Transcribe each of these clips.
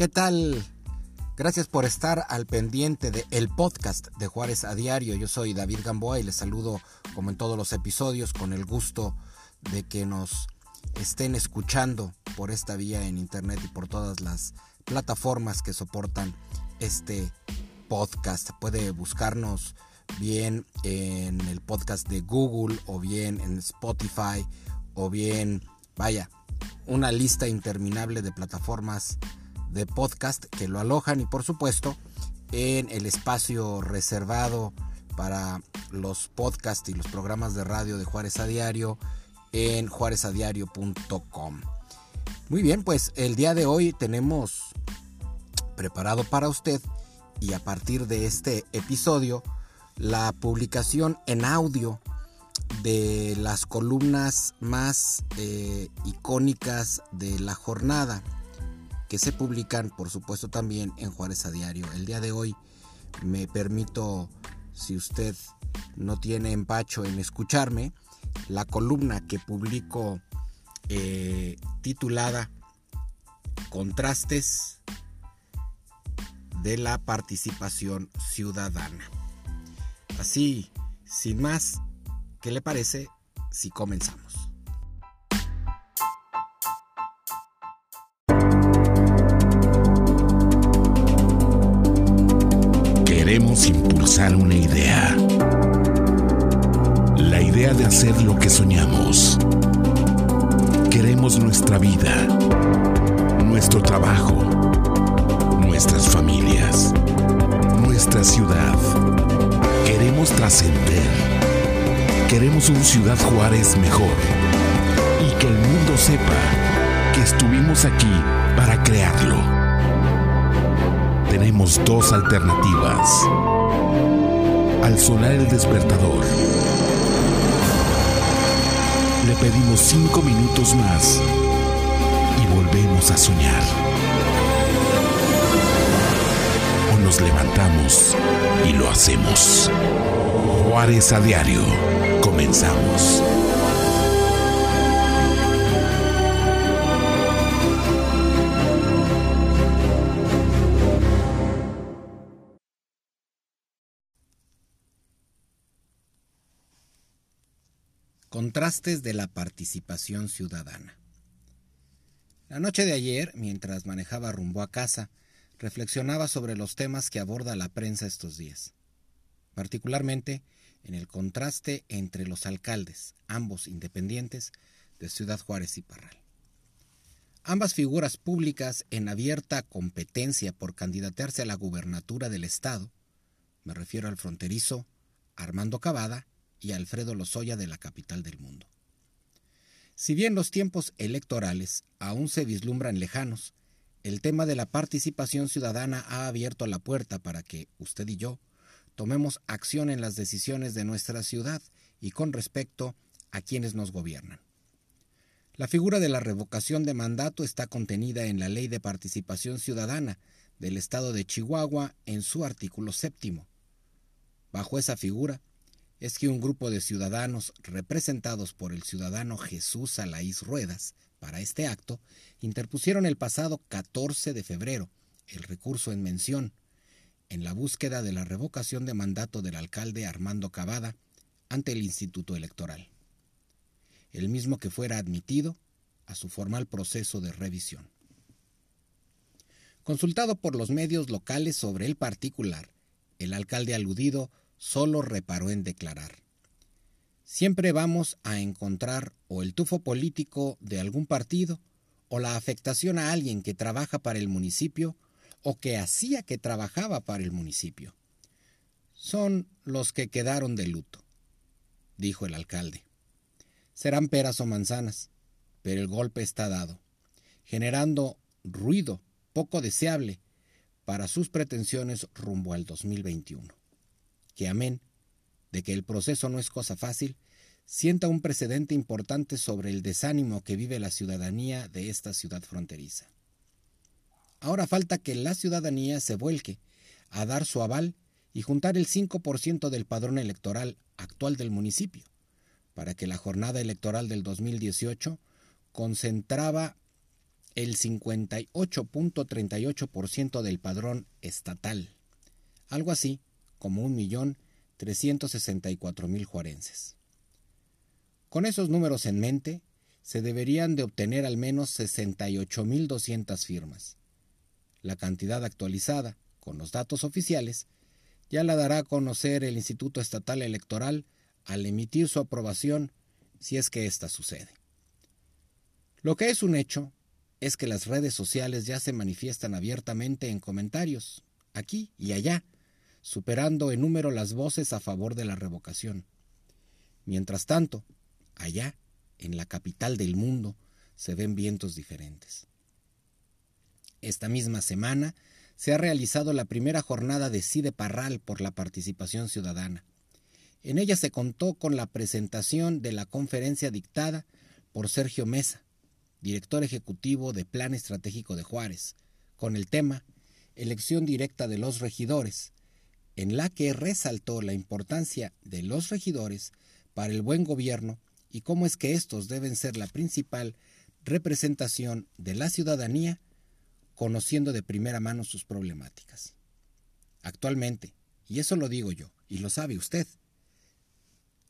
¿Qué tal? Gracias por estar al pendiente de el podcast de Juárez a diario. Yo soy David Gamboa y les saludo como en todos los episodios con el gusto de que nos estén escuchando por esta vía en internet y por todas las plataformas que soportan este podcast. Puede buscarnos bien en el podcast de Google o bien en Spotify o bien, vaya, una lista interminable de plataformas de podcast que lo alojan y por supuesto en el espacio reservado para los podcasts y los programas de radio de Juárez a Diario en juarezadiario.com. Muy bien, pues el día de hoy tenemos preparado para usted y a partir de este episodio la publicación en audio de las columnas más eh, icónicas de la jornada que se publican por supuesto también en Juárez a Diario. El día de hoy me permito, si usted no tiene empacho en escucharme, la columna que publico eh, titulada Contrastes de la participación ciudadana. Así, sin más, ¿qué le parece si comenzamos? Impulsar una idea. La idea de hacer lo que soñamos. Queremos nuestra vida, nuestro trabajo, nuestras familias, nuestra ciudad. Queremos trascender. Queremos un Ciudad Juárez mejor. Y que el mundo sepa que estuvimos aquí para crearlo tenemos dos alternativas. Al sonar el despertador, le pedimos cinco minutos más y volvemos a soñar. O nos levantamos y lo hacemos. Juárez a diario. Comenzamos. Contrastes de la participación ciudadana. La noche de ayer, mientras manejaba rumbo a casa, reflexionaba sobre los temas que aborda la prensa estos días, particularmente en el contraste entre los alcaldes, ambos independientes, de Ciudad Juárez y Parral. Ambas figuras públicas en abierta competencia por candidatearse a la gubernatura del Estado, me refiero al fronterizo Armando Cavada y Alfredo Lozoya de la capital del mundo. Si bien los tiempos electorales aún se vislumbran lejanos, el tema de la participación ciudadana ha abierto la puerta para que usted y yo tomemos acción en las decisiones de nuestra ciudad y con respecto a quienes nos gobiernan. La figura de la revocación de mandato está contenida en la Ley de Participación Ciudadana del Estado de Chihuahua en su artículo séptimo. Bajo esa figura, es que un grupo de ciudadanos representados por el ciudadano Jesús Alaís Ruedas para este acto interpusieron el pasado 14 de febrero el recurso en mención en la búsqueda de la revocación de mandato del alcalde Armando Cavada ante el Instituto Electoral, el mismo que fuera admitido a su formal proceso de revisión. Consultado por los medios locales sobre el particular, el alcalde aludido solo reparó en declarar. Siempre vamos a encontrar o el tufo político de algún partido o la afectación a alguien que trabaja para el municipio o que hacía que trabajaba para el municipio. Son los que quedaron de luto, dijo el alcalde. Serán peras o manzanas, pero el golpe está dado, generando ruido poco deseable para sus pretensiones rumbo al 2021 que amén de que el proceso no es cosa fácil, sienta un precedente importante sobre el desánimo que vive la ciudadanía de esta ciudad fronteriza. Ahora falta que la ciudadanía se vuelque a dar su aval y juntar el 5% del padrón electoral actual del municipio, para que la jornada electoral del 2018 concentraba el 58.38% del padrón estatal, algo así como 1.364.000 juarenses. Con esos números en mente, se deberían de obtener al menos 68.200 firmas. La cantidad actualizada, con los datos oficiales, ya la dará a conocer el Instituto Estatal Electoral al emitir su aprobación si es que ésta sucede. Lo que es un hecho es que las redes sociales ya se manifiestan abiertamente en comentarios, aquí y allá, superando en número las voces a favor de la revocación. Mientras tanto, allá, en la capital del mundo, se ven vientos diferentes. Esta misma semana se ha realizado la primera jornada de CIDE Parral por la participación ciudadana. En ella se contó con la presentación de la conferencia dictada por Sergio Mesa, director ejecutivo de Plan Estratégico de Juárez, con el tema Elección directa de los regidores, en la que resaltó la importancia de los regidores para el buen gobierno y cómo es que estos deben ser la principal representación de la ciudadanía, conociendo de primera mano sus problemáticas. Actualmente, y eso lo digo yo, y lo sabe usted,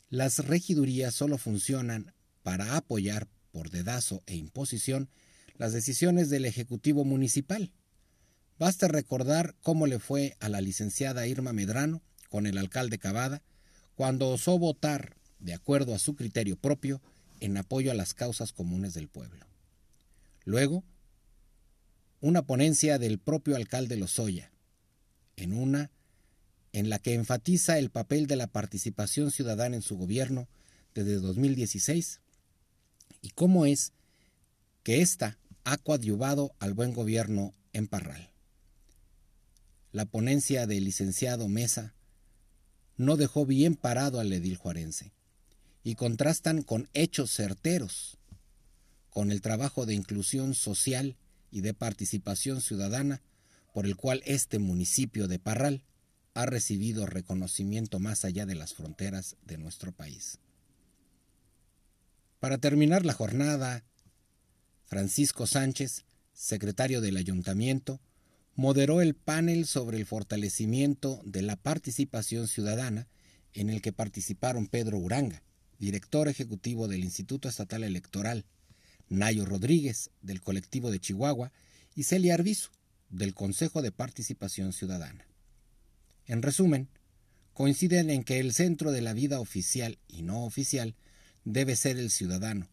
las regidurías solo funcionan para apoyar por dedazo e imposición las decisiones del Ejecutivo Municipal. Basta recordar cómo le fue a la licenciada Irma Medrano con el alcalde Cavada cuando osó votar, de acuerdo a su criterio propio, en apoyo a las causas comunes del pueblo. Luego, una ponencia del propio alcalde Lozoya, en una en la que enfatiza el papel de la participación ciudadana en su gobierno desde 2016 y cómo es que ésta ha coadyuvado al buen gobierno en Parral. La ponencia del licenciado Mesa no dejó bien parado al edil juarense y contrastan con hechos certeros, con el trabajo de inclusión social y de participación ciudadana por el cual este municipio de Parral ha recibido reconocimiento más allá de las fronteras de nuestro país. Para terminar la jornada, Francisco Sánchez, secretario del ayuntamiento, moderó el panel sobre el fortalecimiento de la participación ciudadana en el que participaron Pedro Uranga, director ejecutivo del Instituto Estatal Electoral, Nayo Rodríguez, del colectivo de Chihuahua, y Celia Arbizu, del Consejo de Participación Ciudadana. En resumen, coinciden en que el centro de la vida oficial y no oficial debe ser el ciudadano,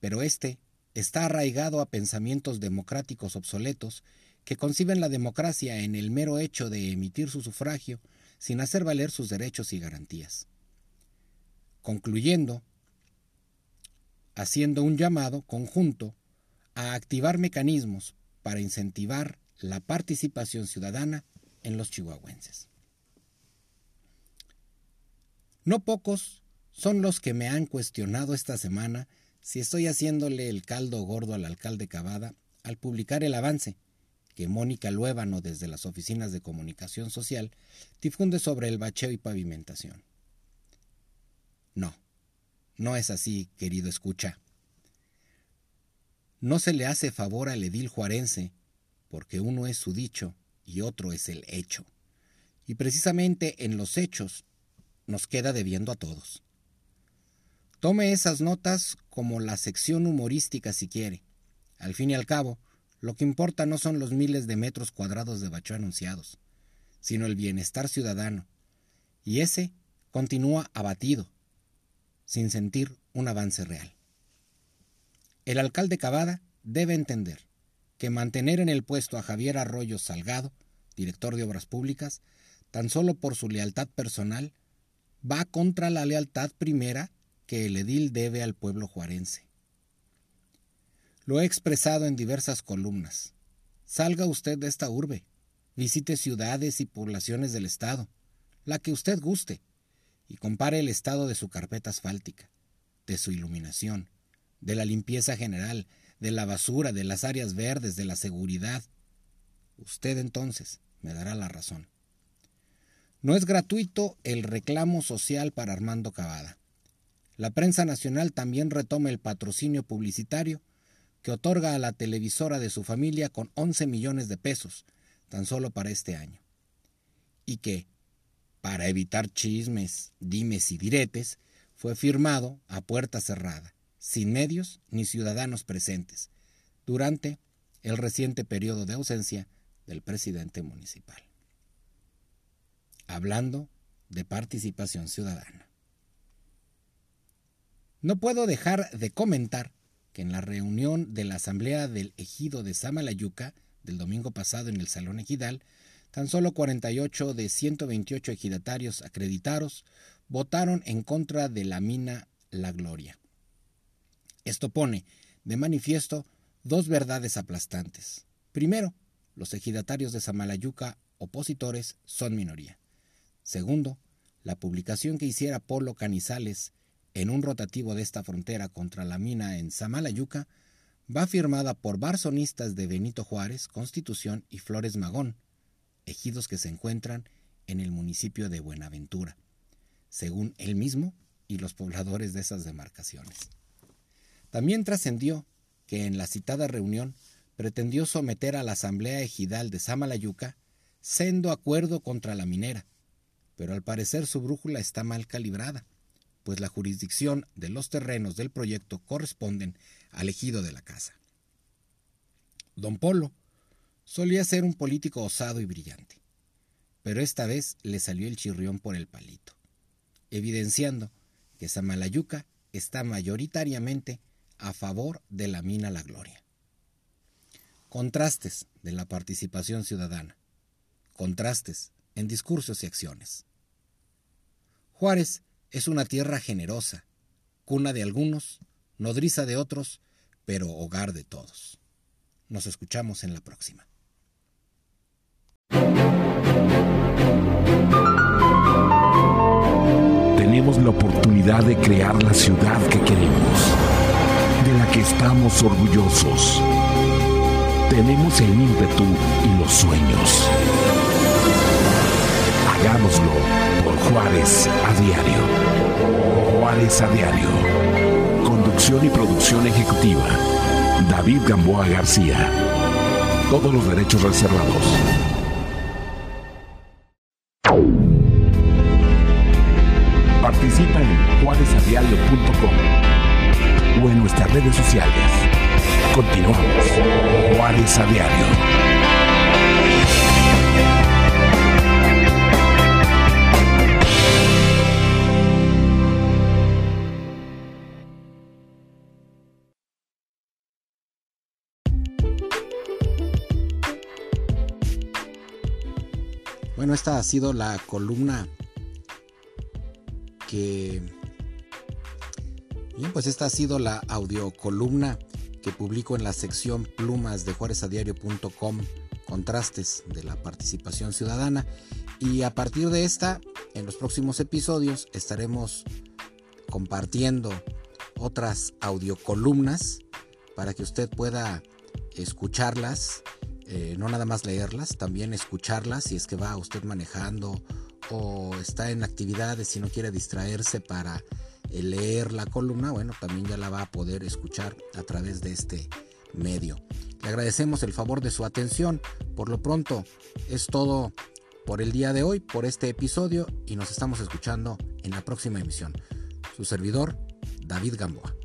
pero éste está arraigado a pensamientos democráticos obsoletos que conciben la democracia en el mero hecho de emitir su sufragio sin hacer valer sus derechos y garantías. Concluyendo, haciendo un llamado conjunto a activar mecanismos para incentivar la participación ciudadana en los chihuahuenses. No pocos son los que me han cuestionado esta semana si estoy haciéndole el caldo gordo al alcalde Cavada al publicar el avance que Mónica Luébano desde las oficinas de comunicación social difunde sobre el bacheo y pavimentación. No, no es así, querido escucha. No se le hace favor al edil juarense, porque uno es su dicho y otro es el hecho. Y precisamente en los hechos nos queda debiendo a todos. Tome esas notas como la sección humorística si quiere. Al fin y al cabo, lo que importa no son los miles de metros cuadrados de bacho anunciados, sino el bienestar ciudadano. Y ese continúa abatido, sin sentir un avance real. El alcalde Cavada debe entender que mantener en el puesto a Javier Arroyo Salgado, director de Obras Públicas, tan solo por su lealtad personal, va contra la lealtad primera que el edil debe al pueblo juarense. Lo he expresado en diversas columnas. Salga usted de esta urbe, visite ciudades y poblaciones del Estado, la que usted guste, y compare el estado de su carpeta asfáltica, de su iluminación, de la limpieza general, de la basura, de las áreas verdes, de la seguridad. Usted entonces me dará la razón. No es gratuito el reclamo social para Armando Cavada. La prensa nacional también retoma el patrocinio publicitario que otorga a la televisora de su familia con 11 millones de pesos, tan solo para este año. Y que, para evitar chismes, dimes y diretes, fue firmado a puerta cerrada, sin medios ni ciudadanos presentes, durante el reciente periodo de ausencia del presidente municipal. Hablando de participación ciudadana. No puedo dejar de comentar en la reunión de la Asamblea del Ejido de Samalayuca del domingo pasado en el Salón Ejidal, tan solo 48 de 128 ejidatarios acreditados votaron en contra de la mina La Gloria. Esto pone de manifiesto dos verdades aplastantes. Primero, los ejidatarios de Samalayuca opositores son minoría. Segundo, la publicación que hiciera Polo Canizales en un rotativo de esta frontera contra la mina en Samalayuca va firmada por barzonistas de Benito Juárez, Constitución y Flores Magón, ejidos que se encuentran en el municipio de Buenaventura, según él mismo y los pobladores de esas demarcaciones. También trascendió que en la citada reunión pretendió someter a la Asamblea Ejidal de Samalayuca sendo acuerdo contra la minera, pero al parecer su brújula está mal calibrada pues la jurisdicción de los terrenos del proyecto corresponden al ejido de la casa. Don Polo solía ser un político osado y brillante, pero esta vez le salió el chirrión por el palito, evidenciando que Samalayuca está mayoritariamente a favor de la mina La Gloria. Contrastes de la participación ciudadana. Contrastes en discursos y acciones. Juárez es una tierra generosa, cuna de algunos, nodriza de otros, pero hogar de todos. Nos escuchamos en la próxima. Tenemos la oportunidad de crear la ciudad que queremos, de la que estamos orgullosos. Tenemos el ímpetu Juárez a diario. Juárez a diario. Conducción y producción ejecutiva. David Gamboa García. Todos los derechos reservados. Participa en juárezadiario.com o en nuestras redes sociales. Continuamos. Juárez a diario. Esta ha sido la columna que... Bien, pues esta ha sido la audiocolumna que publico en la sección plumas de juarezadiario.com, contrastes de la participación ciudadana. Y a partir de esta, en los próximos episodios estaremos compartiendo otras audiocolumnas para que usted pueda escucharlas eh, no nada más leerlas, también escucharlas si es que va usted manejando o está en actividades y no quiere distraerse para eh, leer la columna, bueno, también ya la va a poder escuchar a través de este medio. Le agradecemos el favor de su atención. Por lo pronto es todo por el día de hoy, por este episodio y nos estamos escuchando en la próxima emisión. Su servidor, David Gamboa.